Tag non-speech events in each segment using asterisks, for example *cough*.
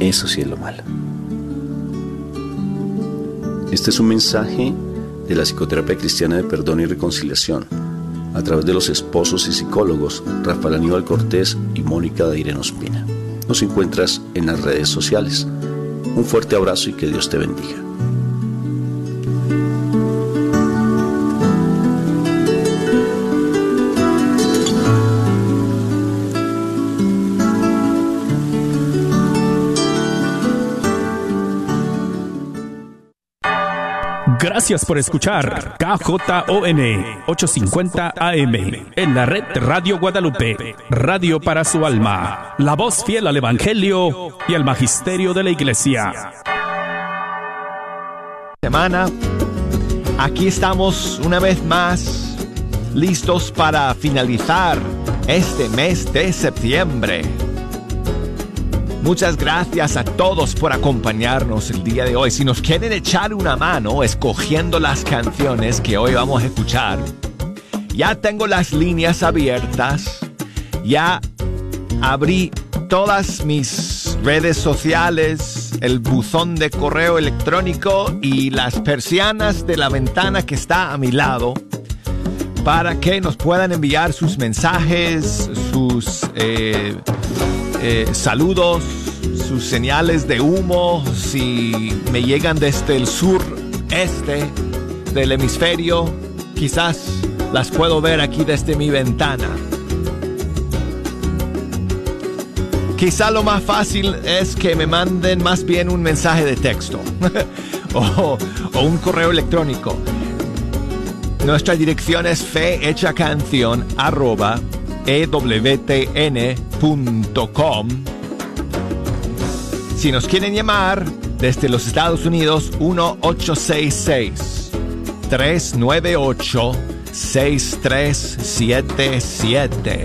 Eso sí es lo malo. Este es un mensaje de la psicoterapia cristiana de perdón y reconciliación a través de los esposos y psicólogos Rafael Aníbal Cortés y Mónica de Ospina. Nos encuentras en las redes sociales. Un fuerte abrazo y que Dios te bendiga. Gracias por escuchar KJON 850 AM en la red Radio Guadalupe, radio para su alma, la voz fiel al Evangelio y al Magisterio de la Iglesia. Semana, aquí estamos una vez más listos para finalizar este mes de septiembre. Muchas gracias a todos por acompañarnos el día de hoy. Si nos quieren echar una mano escogiendo las canciones que hoy vamos a escuchar, ya tengo las líneas abiertas, ya abrí todas mis redes sociales, el buzón de correo electrónico y las persianas de la ventana que está a mi lado para que nos puedan enviar sus mensajes, sus... Eh, eh, saludos, sus señales de humo, si me llegan desde el sur este del hemisferio, quizás las puedo ver aquí desde mi ventana. Quizá lo más fácil es que me manden más bien un mensaje de texto *laughs* o, o, un correo electrónico. Nuestra dirección es fehechacanción arroba ewtn.com. Si nos quieren llamar desde los Estados Unidos, 1866 398 6377.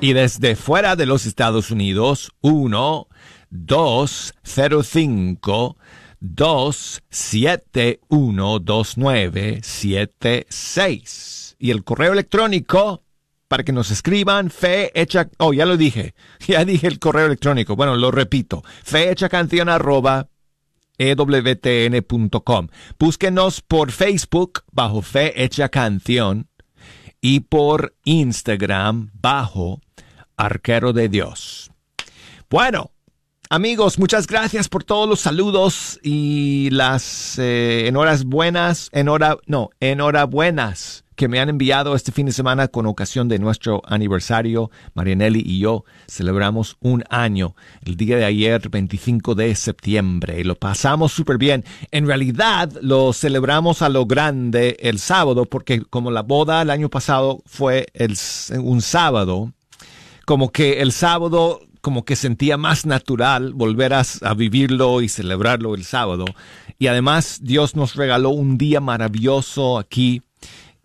Y desde fuera de los Estados Unidos, 1 205 271 2976. Y el correo electrónico para que nos escriban fe hecha, oh, ya lo dije, *laughs* ya dije el correo electrónico, bueno, lo repito, fe hecha canción arroba ewtn.com. Búsquenos por Facebook bajo Fe Hecha Canción y por Instagram bajo Arquero de Dios. Bueno, amigos, muchas gracias por todos los saludos y las eh, enhorabuenas, enhora, no, enhorabuenas que me han enviado este fin de semana con ocasión de nuestro aniversario. Marianelli y yo celebramos un año el día de ayer, 25 de septiembre, y lo pasamos súper bien. En realidad lo celebramos a lo grande el sábado, porque como la boda el año pasado fue el, un sábado, como que el sábado como que sentía más natural volver a, a, vivirlo y celebrarlo el sábado. Y además Dios nos regaló un día maravilloso aquí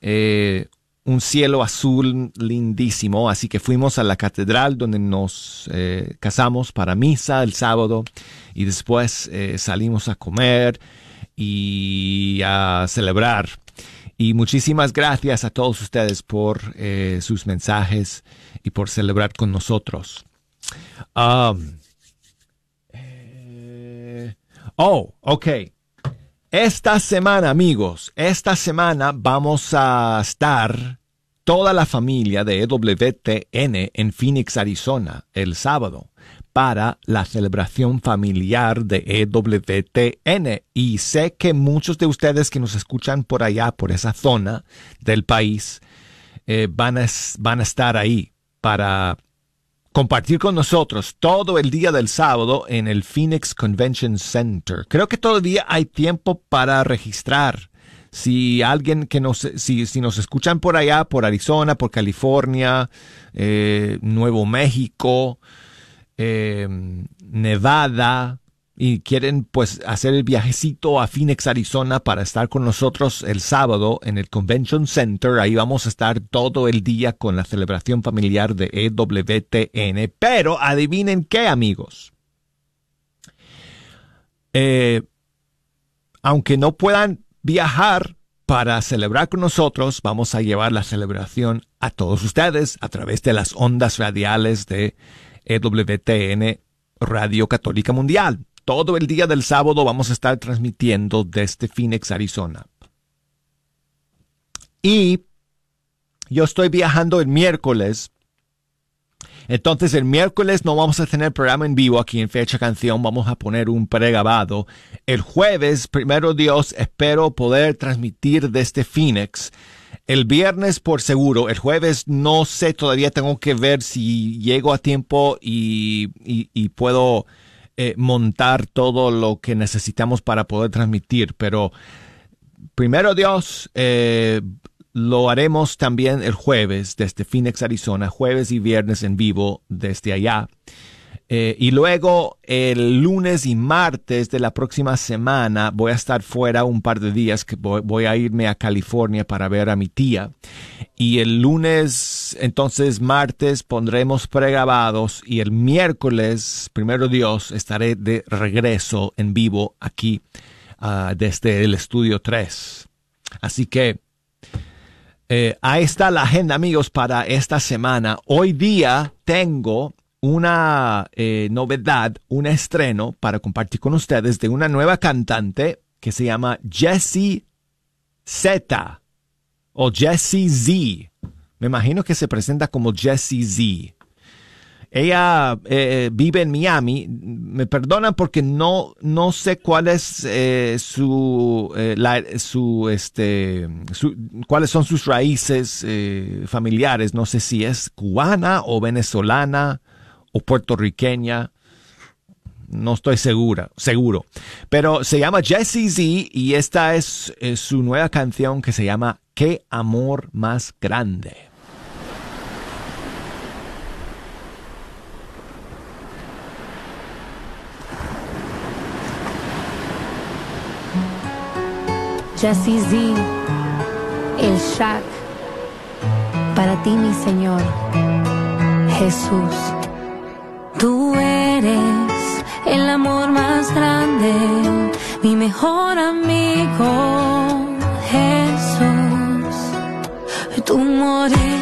eh, un cielo azul lindísimo, así que fuimos a la catedral donde nos eh, casamos para misa el sábado y después eh, salimos a comer y a celebrar. Y muchísimas gracias a todos ustedes por sus mensajes y por celebrar con nosotros. Um, oh, ok. Esta semana, amigos, esta semana vamos a estar toda la familia de EWTN en Phoenix, Arizona, el sábado, para la celebración familiar de EWTN. Y sé que muchos de ustedes que nos escuchan por allá, por esa zona del país, eh, van, a, van a estar ahí para compartir con nosotros todo el día del sábado en el Phoenix Convention Center. Creo que todavía hay tiempo para registrar. Si alguien que nos, si, si nos escuchan por allá, por Arizona, por California, eh, Nuevo México, eh, Nevada, y quieren pues hacer el viajecito a Phoenix, Arizona para estar con nosotros el sábado en el Convention Center. Ahí vamos a estar todo el día con la celebración familiar de EWTN. Pero adivinen qué amigos. Eh, aunque no puedan viajar para celebrar con nosotros, vamos a llevar la celebración a todos ustedes a través de las ondas radiales de EWTN Radio Católica Mundial. Todo el día del sábado vamos a estar transmitiendo desde Phoenix, Arizona. Y yo estoy viajando el miércoles. Entonces el miércoles no vamos a tener programa en vivo aquí en Fecha Canción, vamos a poner un pregabado. El jueves, primero Dios, espero poder transmitir desde Phoenix. El viernes por seguro, el jueves no sé, todavía tengo que ver si llego a tiempo y, puedo eh, montar todo lo que necesitamos para poder transmitir, pero primero Dios, eh, lo haremos también el jueves desde Phoenix, Arizona, jueves y viernes en vivo desde allá. Eh, y luego el lunes y martes de la próxima semana voy a estar fuera un par de días, que voy, a irme a California para ver a mi tía. Y el lunes, entonces martes pondremos pregrabados y el miércoles, primero Dios, estaré de regreso en vivo aquí ah, desde el estudio 3. Así que eh, ahí está la agenda, amigos, para esta semana. Hoy día tengo una eh, novedad, un estreno para compartir con ustedes de una nueva cantante que se llama Jessie Z o Jessie Z. Me imagino que se presenta como Jessie Z. Ella eh, vive en Miami. Me perdonan porque no, no sé cuál es eh, su, eh, su, este, cuáles son sus raíces familiares. No sé si es cubana o venezolana o puertorriqueña. No estoy segura, seguro. Pero se llama Jessie Z y esta es su nueva canción que se llama Qué amor más grande. Jesse Z, el Shaq, para ti mi Señor, Jesús. Tú eres el amor más grande, mi mejor amigo, Jesús. Tú moriste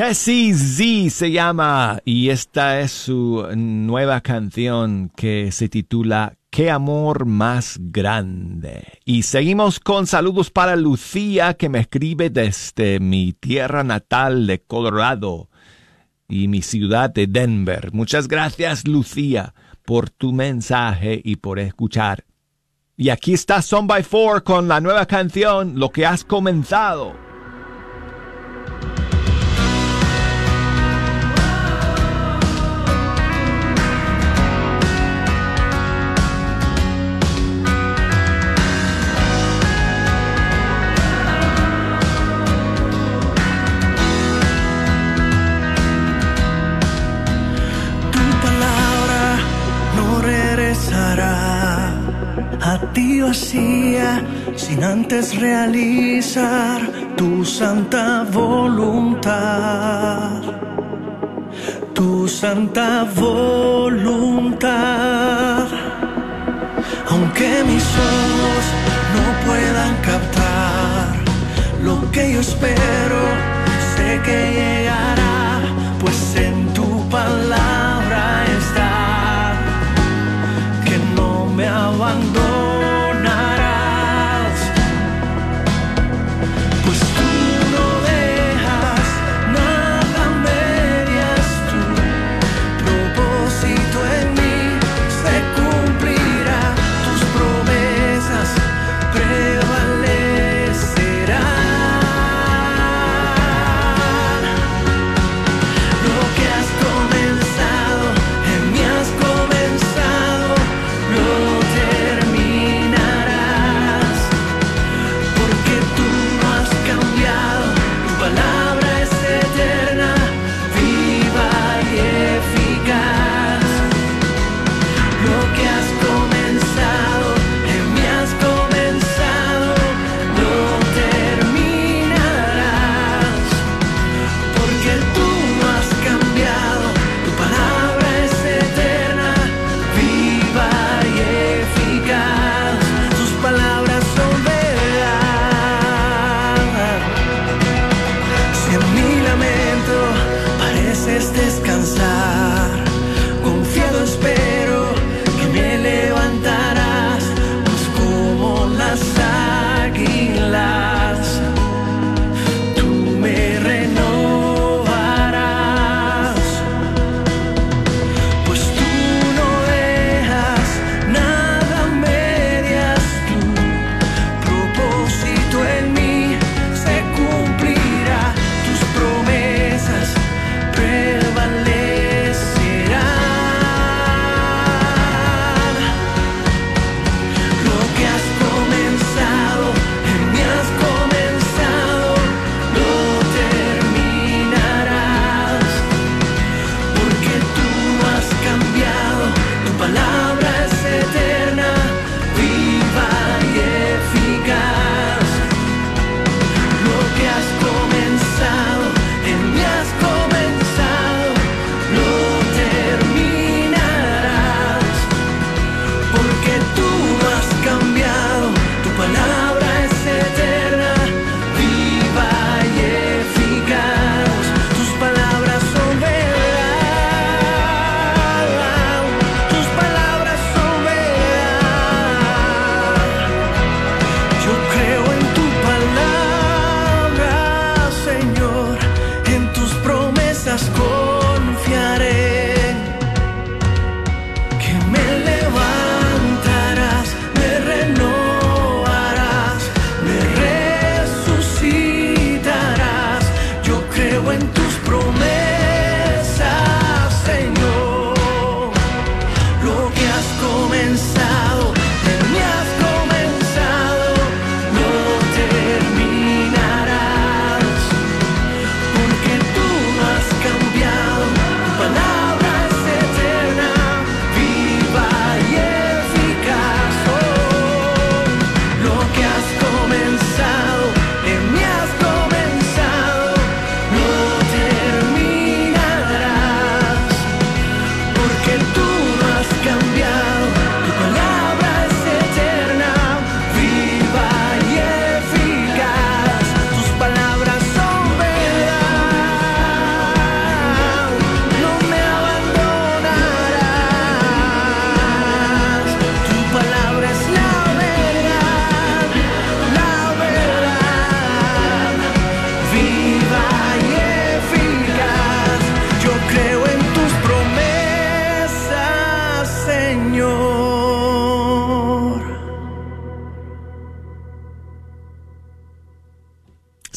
Jessie Z se llama y esta es su nueva canción que se titula Qué amor más grande. Y seguimos con saludos para Lucía que me escribe desde mi tierra natal de Colorado y mi ciudad de Denver. Muchas gracias Lucía por tu mensaje y por escuchar. Y aquí está Son by Four con la nueva canción Lo que has comenzado. Sin antes realizar tu santa voluntad. Tu santa voluntad. Aunque mis ojos no puedan captar lo que yo espero, sé que llegará, pues en tu palabra está que no me abandono.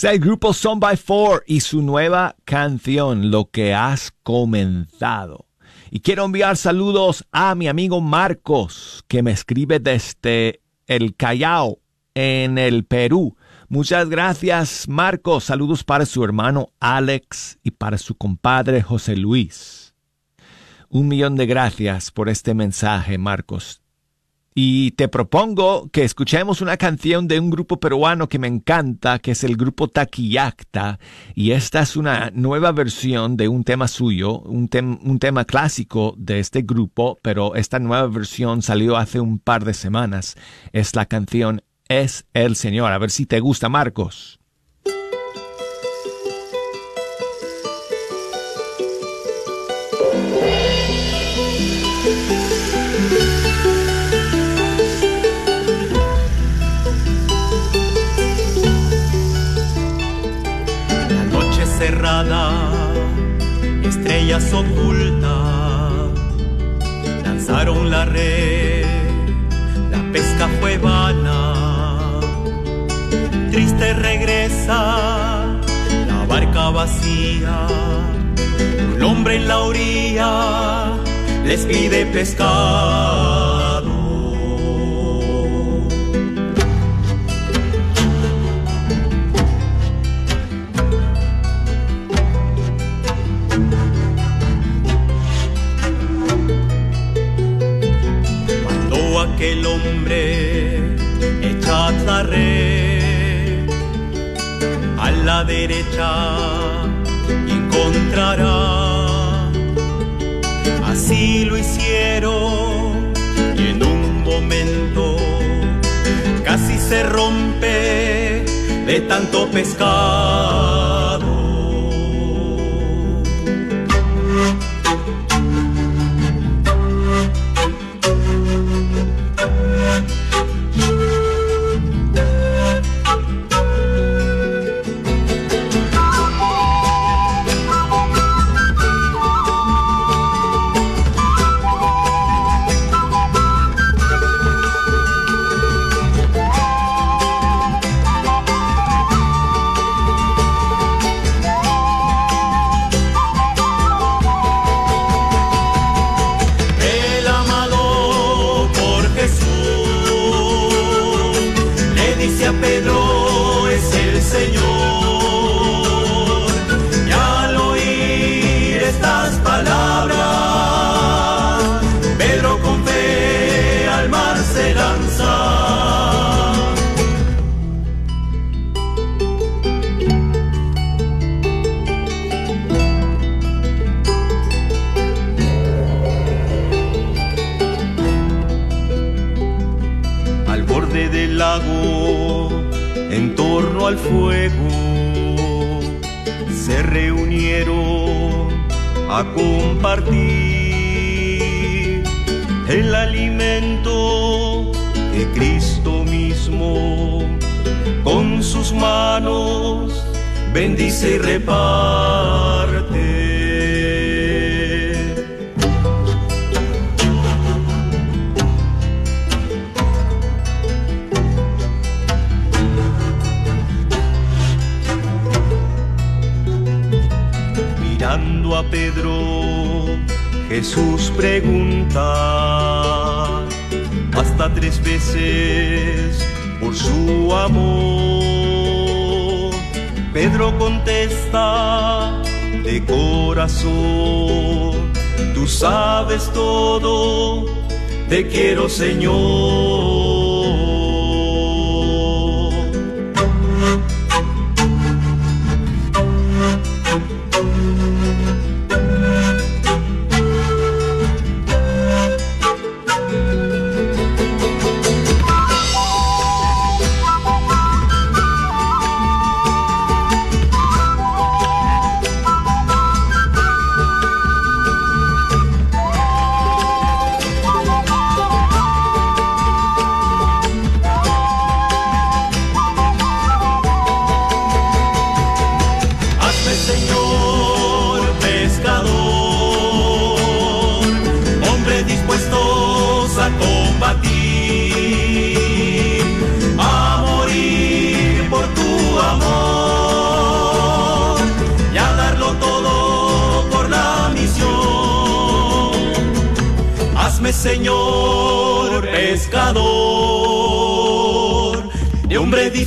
El grupo Son by Four y su nueva canción, Lo que has comenzado. Y quiero enviar saludos a mi amigo Marcos, que me escribe desde el Callao, en el Perú. Muchas gracias, Marcos. Saludos para su hermano Alex y para su compadre José Luis. Un millón de gracias por este mensaje, Marcos. Y te propongo que escuchemos una canción de un grupo peruano que me encanta, que es el grupo Taquillacta. Y esta es una nueva versión de un tema suyo, un, tema clásico de este grupo, pero esta nueva versión salió hace un par de semanas. Es la canción Es el Señor. A ver si te gusta, Marcos. Estrellas ocultas lanzaron la red, la pesca fue vana, triste regresa la barca vacía, un hombre en la orilla les pide pescar. El hombre echa la red a la derecha y encontrará. Así lo hicieron y en un momento casi se rompe de tanto pescar. Todo, te quiero Señor.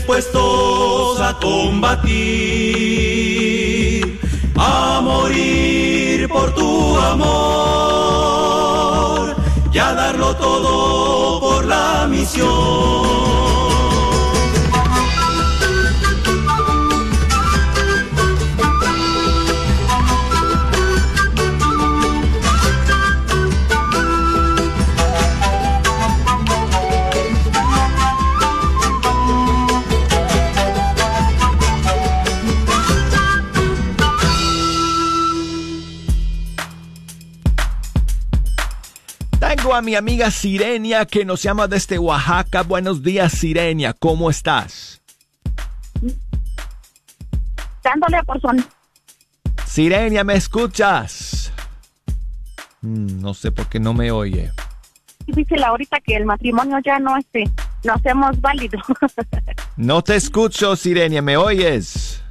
Dispuestos a combatir, a morir por tu amor y a darlo todo por la misión. A mi amiga Sirenia que nos llama desde Oaxaca. Buenos días, Sirenia. ¿Cómo estás? Dándole por son. Sirenia, ¿me escuchas? Mm, no sé por qué no me oye. Dice ahorita que el matrimonio ya no este, no hacemos válido. *laughs* no te escucho, Sirenia, ¿me oyes?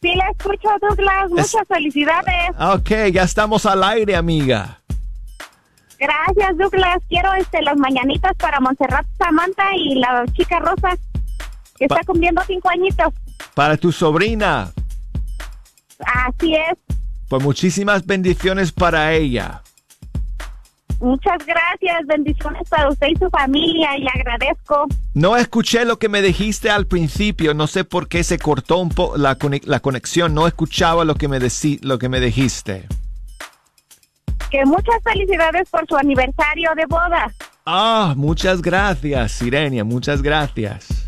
Sí, la escucho, Douglas. Muchas felicidades. Ok, ya estamos al aire, amiga. Gracias, Douglas. Quiero este, las mañanitas para Montserrat Samantha y la chica Rosa, que está cumpliendo cinco añitos. Para tu sobrina. Así es. Pues muchísimas bendiciones para ella. Muchas gracias, bendiciones para usted y su familia y agradezco. No escuché lo que me dijiste al principio, no sé por qué se cortó un poco la, la, conexión, no escuchaba lo que me, lo que me dijiste que muchas felicidades por su aniversario de boda. Ah, muchas gracias, Sirenia, muchas gracias.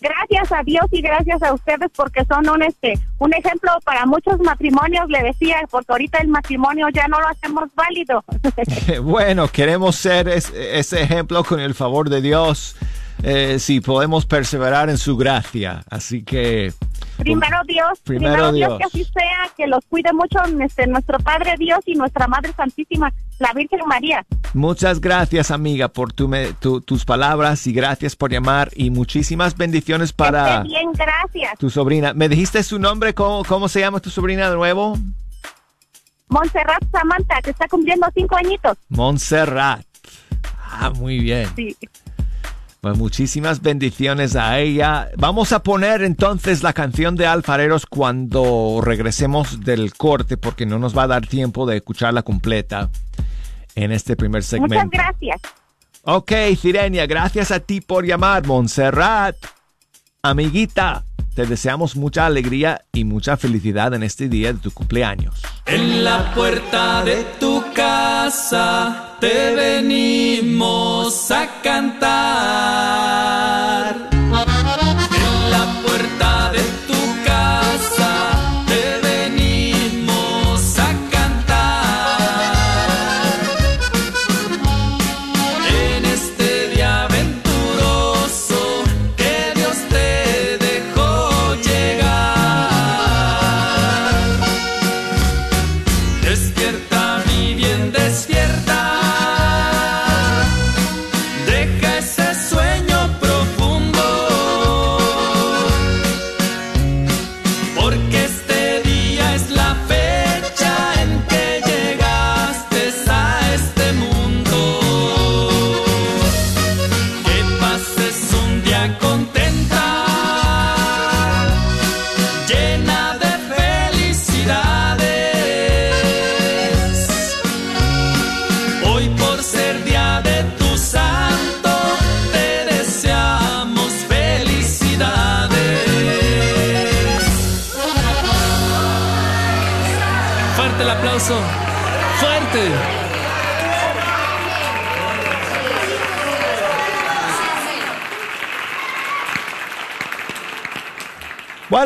Gracias a Dios y gracias a ustedes porque son un este un ejemplo para muchos matrimonios, le decía, porque ahorita el matrimonio ya no lo hacemos válido. *laughs* *laughs* bueno, queremos ser ese ejemplo con el favor de Dios, eh, si podemos perseverar en su gracia. Así que Primero Dios, primero, Dios. que así sea, que los cuide mucho este, nuestro Padre Dios y nuestra Madre Santísima, la Virgen María. Muchas gracias, amiga, por tu, tus palabras y gracias por llamar y muchísimas bendiciones para bien, gracias. tu sobrina. ¿Me dijiste su nombre? ¿Cómo, cómo se llama tu sobrina de nuevo? Montserrat Samantha, que está cumpliendo cinco añitos. Montserrat. Ah, muy bien. Sí. Pues muchísimas bendiciones a ella. Vamos a poner entonces la canción de Alfareros cuando regresemos del corte porque no nos va a dar tiempo de escucharla completa en este primer segmento. Muchas gracias. Ok, Sirenia, gracias a ti por llamar. Montserrat, amiguita, te deseamos mucha alegría y mucha felicidad en este día de tu cumpleaños. En la puerta de tu casa te venimos a cantar.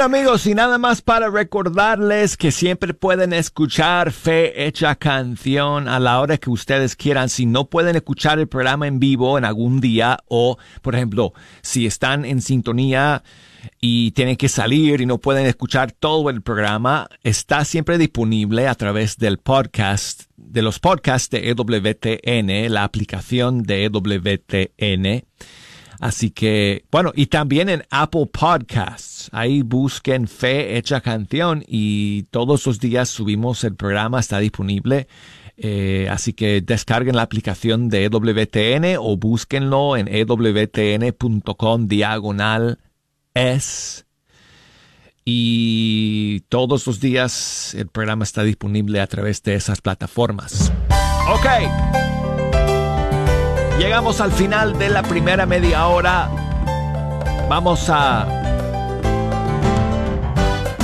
Amigos, y nada más para recordarles que siempre pueden escuchar Fe Hecha Canción a la hora que ustedes quieran. Si no pueden escuchar el programa en vivo en algún día o, por ejemplo, si están en sintonía y tienen que salir y no pueden escuchar todo el programa, está siempre disponible a través del podcast, de los podcasts de EWTN, la aplicación de EWTN Así que, bueno, y también en Apple Podcasts. Ahí busquen Fe Hecha Canción y todos los días subimos el programa, está disponible Eh, así que descarguen la aplicación de EWTN o búsquenlo en ewtn.com diagonal es. Y todos los días el programa está disponible a través de esas plataformas. Ok. Llegamos al final de la primera media hora. Vamos a.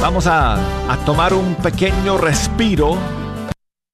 Vamos a, tomar un pequeño respiro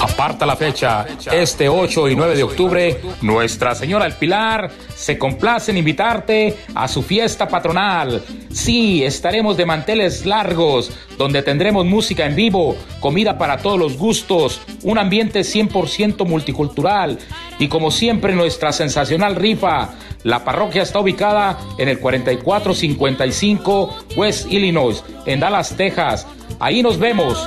Aparta la fecha, este 8 y 9 de octubre, Nuestra Señora del Pilar se complace en invitarte a su fiesta patronal. Sí, estaremos de manteles largos, donde tendremos música en vivo, comida para todos los gustos, un ambiente 100% multicultural y como siempre nuestra sensacional rifa. La parroquia está ubicada en el 4455 West Illinois, en Dallas, Texas. Ahí nos vemos.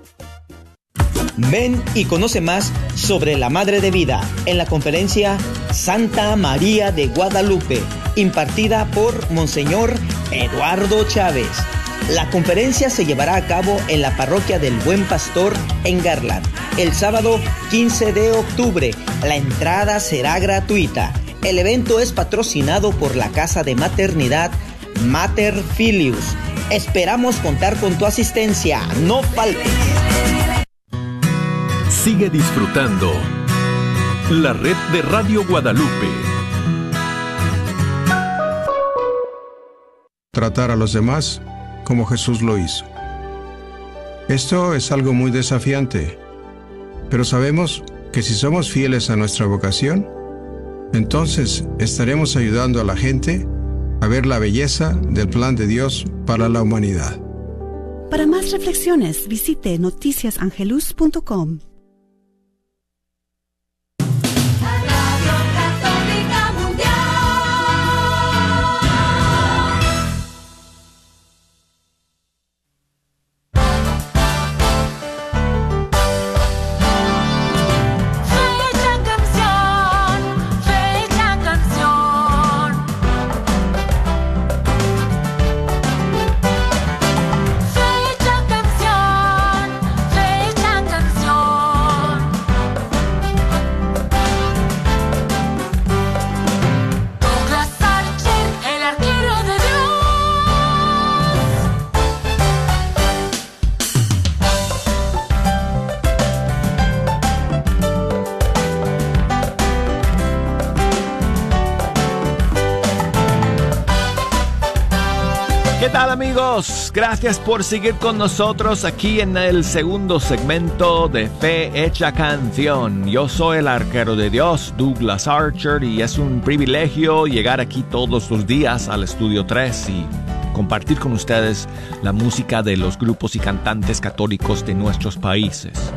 Ven y conoce más sobre la Madre de Vida en la conferencia Santa María de Guadalupe, impartida por Monseñor Eduardo Chávez. La conferencia se llevará a cabo en la parroquia del Buen Pastor en Garland, el sábado 15 de octubre. La entrada será gratuita. El evento es patrocinado por la Casa de Maternidad Mater Filius. Esperamos contar con tu asistencia. No faltes. Sigue disfrutando la red de Radio Guadalupe. Tratar a los demás como Jesús lo hizo. Esto es algo muy desafiante, pero sabemos que si somos fieles a nuestra vocación, entonces estaremos ayudando a la gente a ver la belleza del plan de Dios para la humanidad. Para más reflexiones, visite noticiasangelus.com. Gracias por seguir con nosotros aquí en el segundo segmento de Fe Hecha Canción. Yo soy el arquero de Dios, Douglas Archer, y es un privilegio llegar aquí todos los días al Estudio 3 y compartir con ustedes la música de los grupos y cantantes católicos de nuestros países.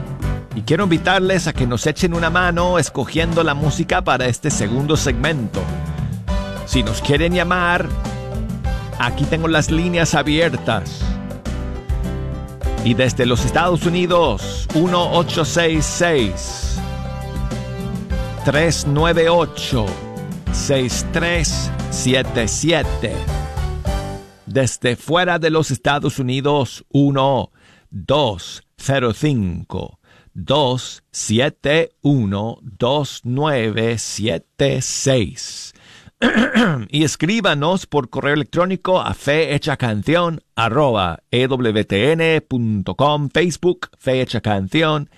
Y quiero invitarles a que nos echen una mano escogiendo la música para este segundo segmento. Si nos quieren llamar, Aquí tengo las líneas abiertas. Y desde los Estados Unidos, 1866 398 6377. Desde fuera de los Estados Unidos, 1 205 271 2976. *clears throat* y escríbanos por correo electrónico a fehechacanción arroba ewtn.com, Facebook, Fehecha Canción,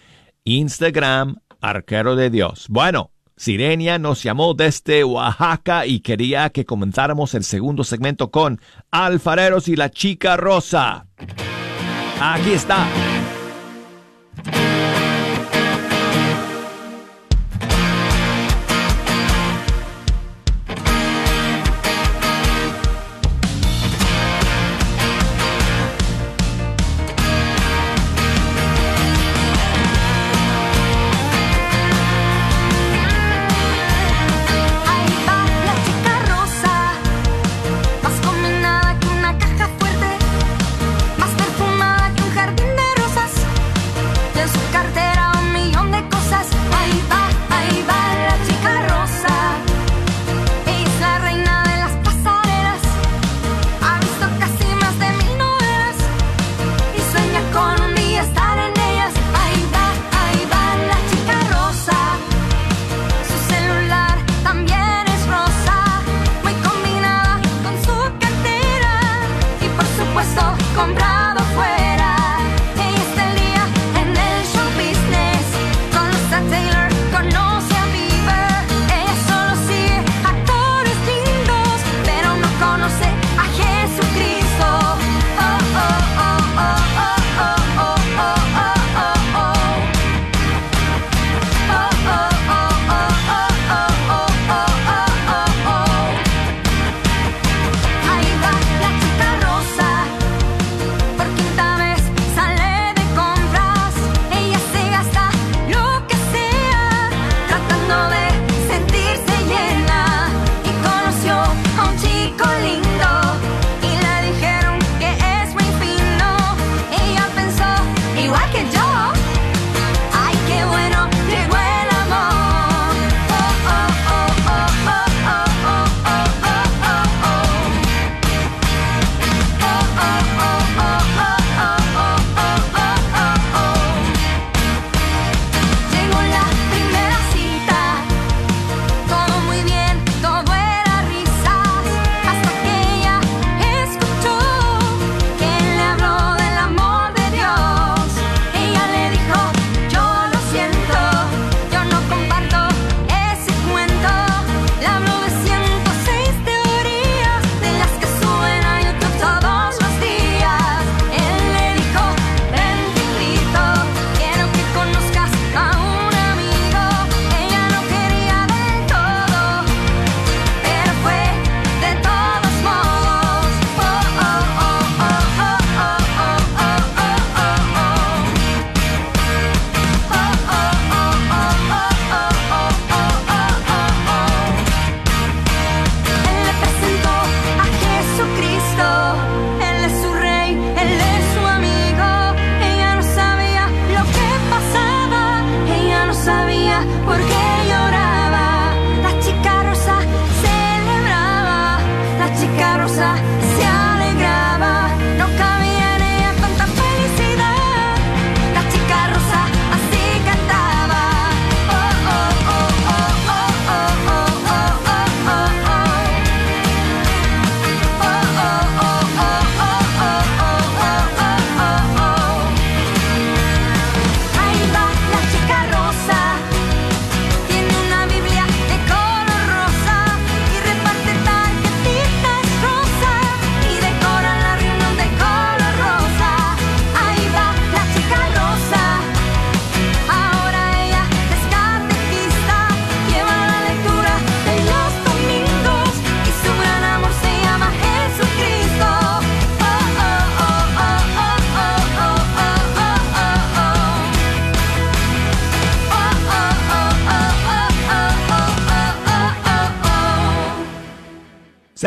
Instagram, Arquero de Dios. Bueno, Sirenia nos llamó desde Oaxaca y quería que comenzáramos el segundo segmento con Alfareros y la Chica Rosa. Aquí está.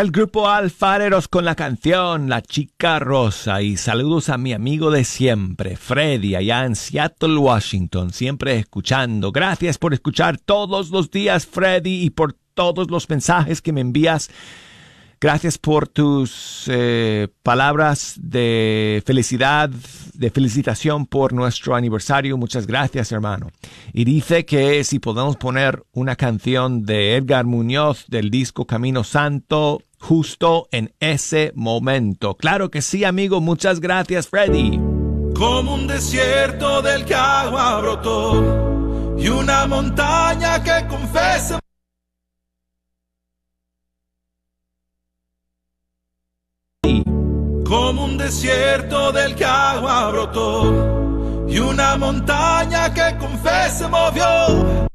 El grupo Alfareros con la canción La Chica Rosa y saludos a mi amigo de siempre, Freddy, allá en Seattle, Washington, siempre escuchando. Gracias por escuchar todos los días, Freddy, y por todos los mensajes que me envías Gracias por tus eh, palabras de felicidad, de felicitación por nuestro aniversario. Muchas gracias, hermano. Y dice que si podemos poner una canción de Edgar Muñoz del disco Camino Santo justo en ese momento. Claro que sí, amigo. Muchas gracias, Freddy. Como un desierto del que agua brotó y una montaña que confesa. Como un desierto del que agua y una montaña que con fe se movió.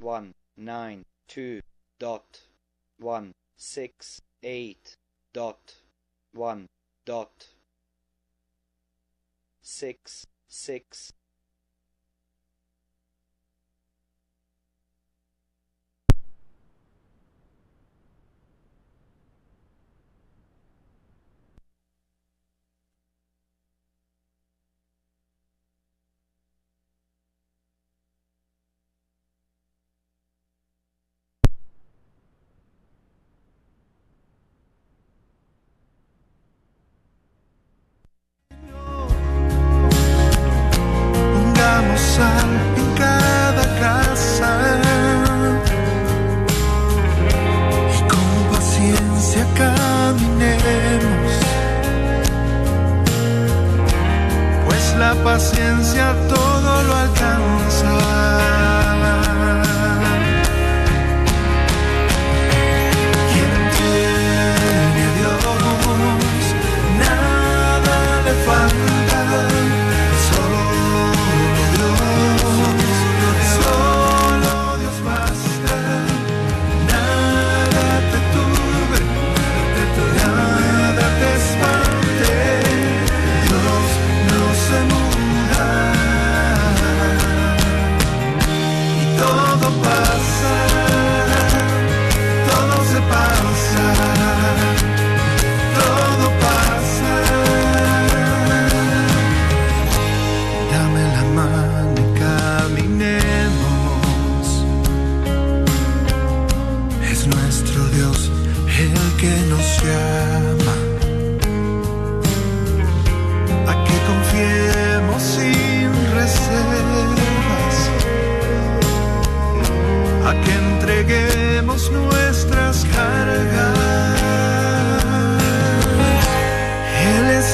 One nine two dot one six eight dot one dot six six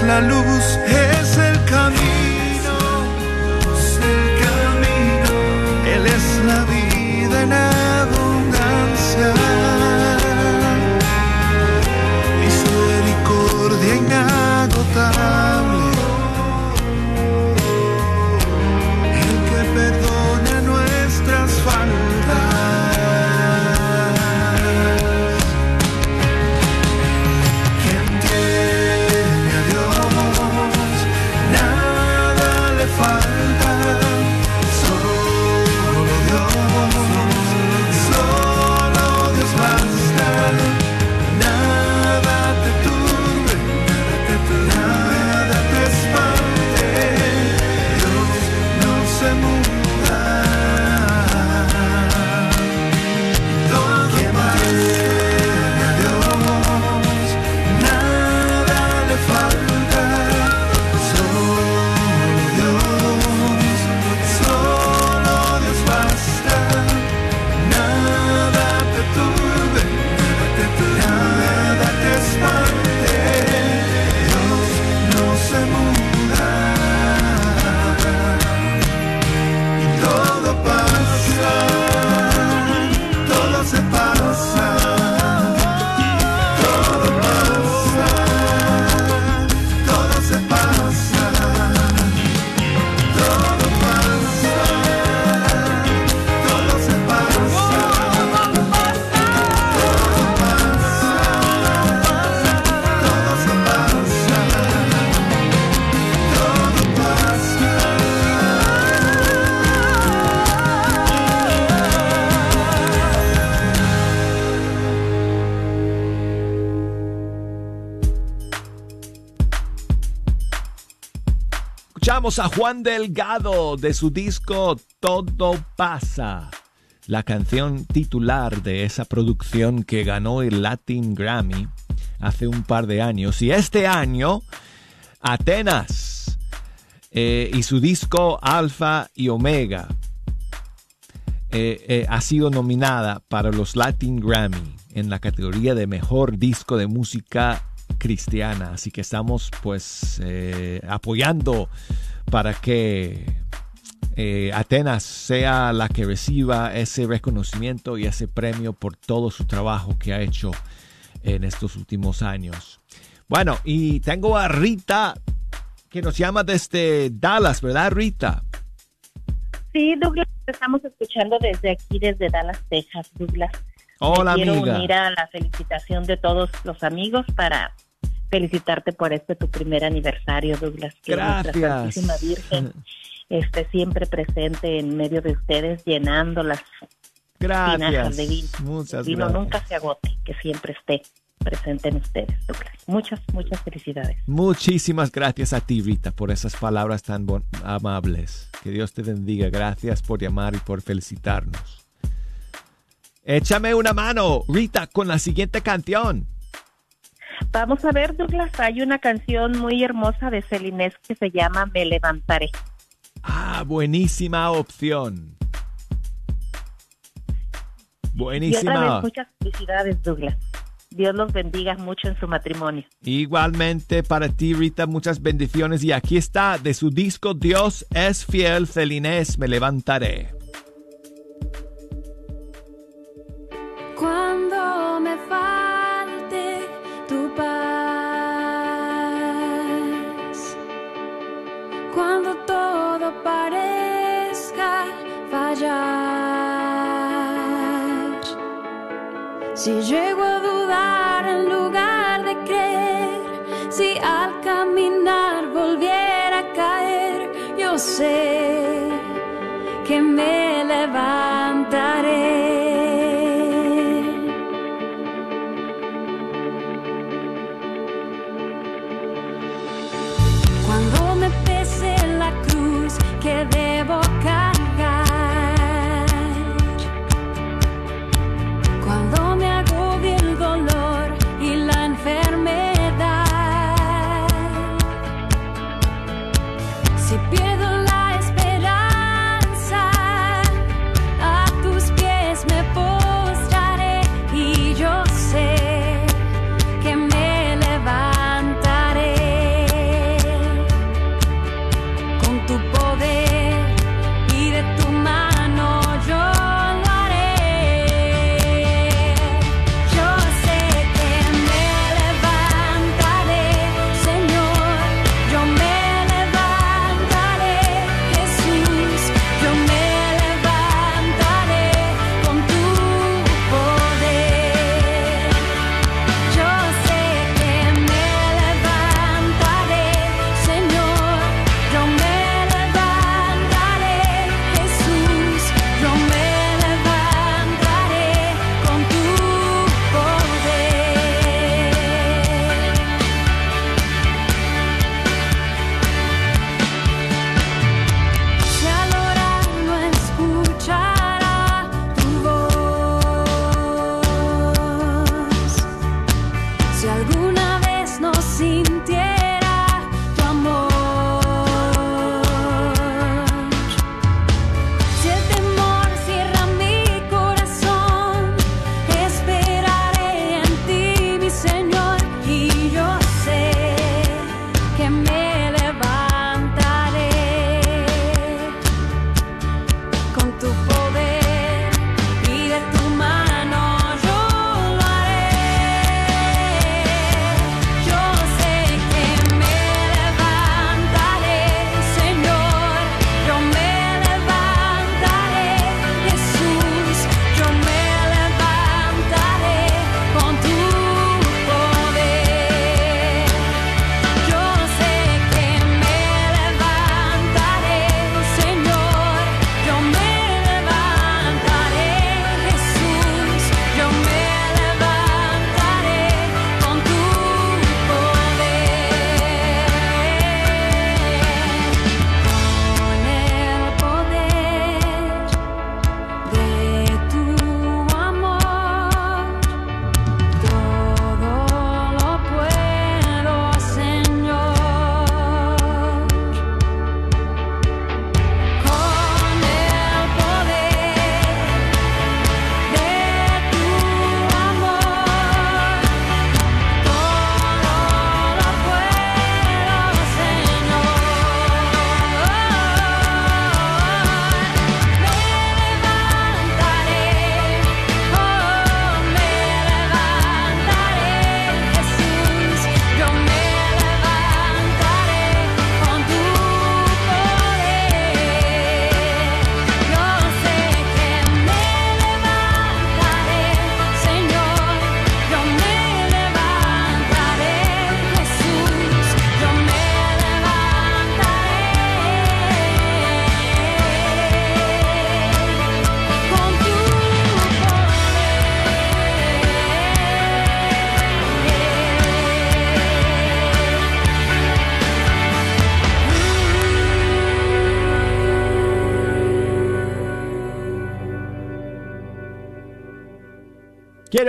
la luz, es A Juan Delgado de su disco Todo pasa, la canción titular de esa producción que ganó el Latin Grammy hace un par de años. Y este año, Atenas eh, y su disco Alfa y Omega eh, eh, ha sido nominada para los Latin Grammy en la categoría de mejor disco de música cristiana. Así que estamos pues apoyando para que eh, Atenas sea la que reciba ese reconocimiento y ese premio por todo su trabajo que ha hecho en estos últimos años. Bueno, y tengo a Rita que nos llama desde Dallas, ¿verdad, Rita? Sí, Douglas, Te estamos escuchando desde aquí, desde Dallas, Texas, Douglas. Hola, Me quiero amiga. unir a la felicitación de todos los amigos para felicitarte por este tu primer aniversario, Douglas. Que nuestra Gracias. Santísima Virgen esté siempre presente en medio de ustedes, llenando las Gracias. de vino. Muchas vino gracias. nunca se agote, que siempre esté presente en ustedes, Douglas. Muchas, muchas felicidades. Muchísimas gracias a ti, Rita, por esas palabras tan amables. Que Dios te bendiga. Gracias por llamar y por felicitarnos. Échame una mano, Rita, con la siguiente canción. Vamos a ver, Douglas, hay una canción muy hermosa de Celinés que se llama Me levantaré. Ah, buenísima opción. Y otra Buenísima. vez, muchas felicidades, Douglas. Dios los bendiga mucho en su matrimonio. Igualmente para ti, Rita, muchas bendiciones. Y aquí está, de su disco Dios es fiel, Celinés, me levantaré. Cuando me falte si llego a dudar en lugar de creer, si al caminar volviera a caer, yo sé que me levantaré.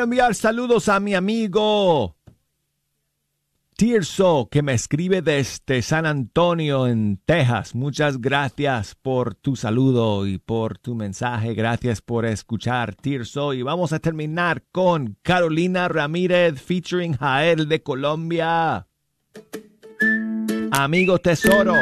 Enviar saludos a mi amigo Tirso, que me escribe desde San Antonio, en Texas. Muchas gracias por tu saludo y por tu mensaje. Gracias por escuchar, Tirso. Y vamos a terminar con Carolina Ramírez featuring Jael de Colombia. Amigo Tesoro.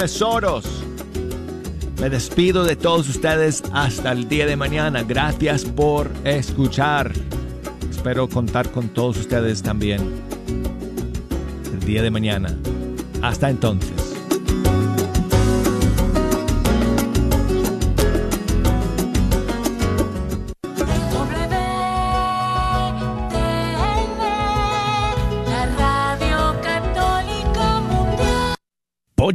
Tesoros, me despido de todos ustedes hasta el día de mañana. Gracias por escuchar. Espero contar con todos ustedes también el día de mañana. Hasta entonces.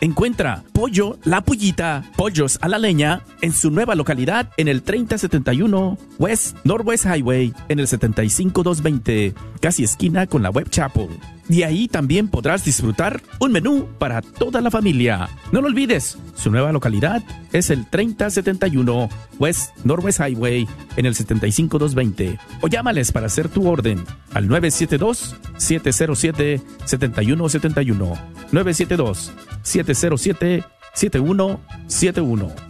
Encuentra Pollo La Pullita, pollos a la leña, en su nueva localidad en el 3071 West Northwest Highway, en el 75220, casi esquina con la Web Chapel. Y ahí también podrás disfrutar un menú para toda la familia. No lo olvides, su nueva localidad es el 3071 West Northwest Highway en el 75220. O llámales para hacer tu orden al 972-707-7171. 972-707-7171.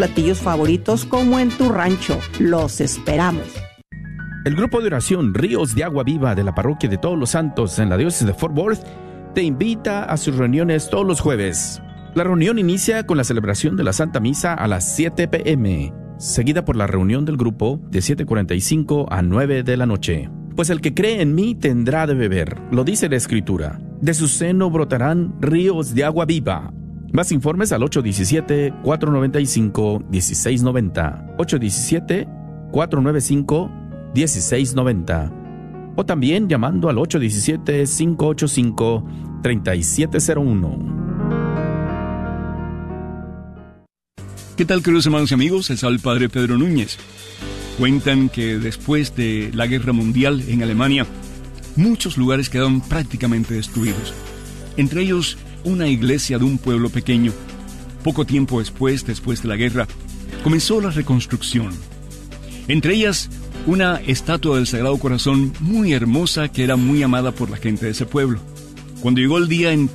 platillos favoritos como en tu rancho. Los esperamos. El grupo de oración Ríos de Agua Viva de la Parroquia de Todos los Santos en la diócesis de Fort Worth te invita a sus reuniones todos los jueves. La reunión inicia con la celebración de la Santa Misa a las 7 pm, seguida por la reunión del grupo de 7.45 a 9 de la noche. Pues el que cree en mí tendrá de beber, lo dice la Escritura. De su seno brotarán ríos de agua viva. Más informes al 817-495-1690. 817-495-1690. O también llamando al 817-585-3701. ¿Qué tal, queridos hermanos y amigos? Es el Padre Pedro Núñez. Cuentan que después de la Guerra Mundial en Alemania, muchos lugares quedaron prácticamente destruidos. Entre ellos, una iglesia de un pueblo pequeño. Poco tiempo después, después de la guerra, comenzó la reconstrucción. Entre ellas, una estatua del Sagrado Corazón muy hermosa que era muy amada por la gente de ese pueblo. Cuando llegó el día en que